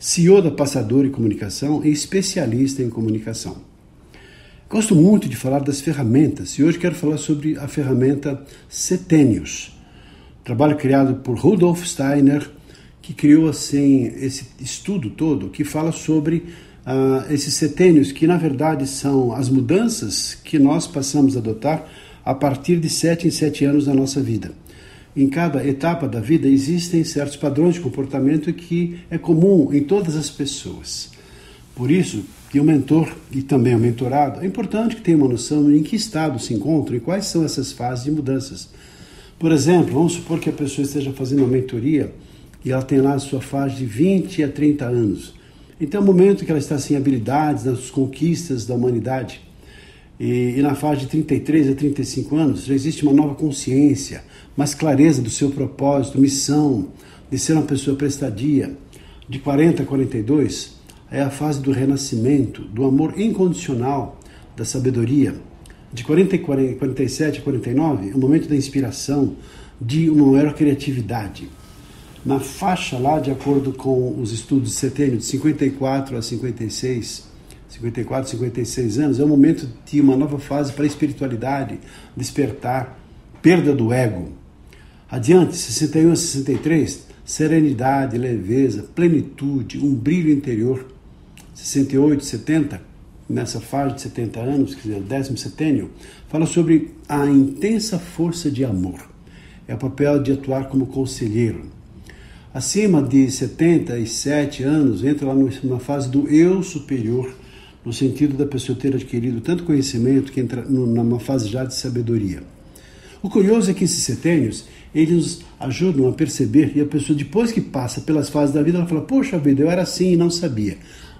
CEO da Passador Comunicação e especialista em comunicação. Gosto muito de falar das ferramentas e hoje quero falar sobre a ferramenta Setênios, trabalho criado por Rudolf Steiner, que criou assim esse estudo todo que fala sobre uh, esses setênios, que na verdade são as mudanças que nós passamos a adotar a partir de sete em sete anos da nossa vida em cada etapa da vida existem certos padrões de comportamento que é comum em todas as pessoas. Por isso, que o mentor e também o mentorado é importante que tenha uma noção em que estado se encontra e quais são essas fases de mudanças. Por exemplo, vamos supor que a pessoa esteja fazendo uma mentoria e ela tem lá a sua fase de 20 a 30 anos. Então é o momento que ela está sem habilidades nas conquistas da humanidade. E, e, na fase de 33 a 35 anos já existe uma nova consciência, mais clareza do seu propósito, missão, de ser uma pessoa prestadia. De 40 a 42 é a fase do renascimento, do amor incondicional, da sabedoria. De 40 a 47 a 49 é o momento da inspiração, de uma maior criatividade. Na faixa lá, de acordo com os estudos de setembro, de 54 a 56, 54, 56 anos, é o momento de uma nova fase para a espiritualidade, despertar, perda do ego. Adiante, 61 a 63, serenidade, leveza, plenitude, um brilho interior. 68, 70, nessa fase de 70 anos, quer dizer, o décimo setênio, fala sobre a intensa força de amor. É o papel de atuar como conselheiro. Acima de 77 anos, entra lá numa fase do eu superior, no sentido da pessoa ter adquirido tanto conhecimento que entra numa fase já de sabedoria. O curioso é que esses setênios, eles nos ajudam a perceber e a pessoa depois que passa pelas fases da vida, ela fala: "Poxa vida, eu era assim e não sabia".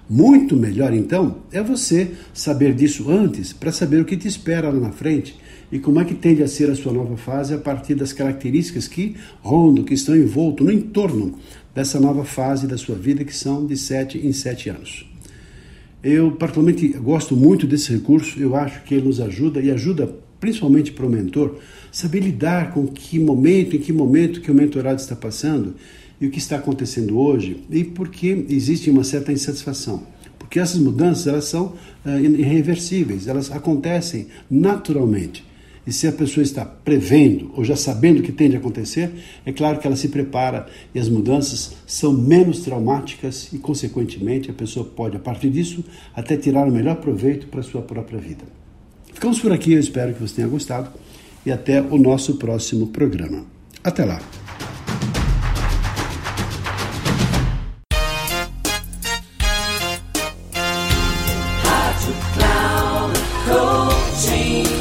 Muito melhor então é você saber disso antes para saber o que te espera lá na frente e como é que tende a ser a sua nova fase a partir das características que rondam, que estão envolto no entorno dessa nova fase da sua vida que são de sete em sete anos. Eu, particularmente, gosto muito desse recurso, eu acho que ele nos ajuda e ajuda principalmente para o mentor saber lidar com que momento, em que momento que o mentorado está passando e o que está acontecendo hoje e por que existe uma certa insatisfação. Porque essas mudanças elas são uh, irreversíveis, elas acontecem naturalmente. E se a pessoa está prevendo ou já sabendo o que tem de acontecer, é claro que ela se prepara e as mudanças são menos traumáticas e, consequentemente, a pessoa pode, a partir disso, até tirar o melhor proveito para a sua própria vida. Ficamos por aqui, eu espero que você tenha gostado e até o nosso próximo programa. Até lá!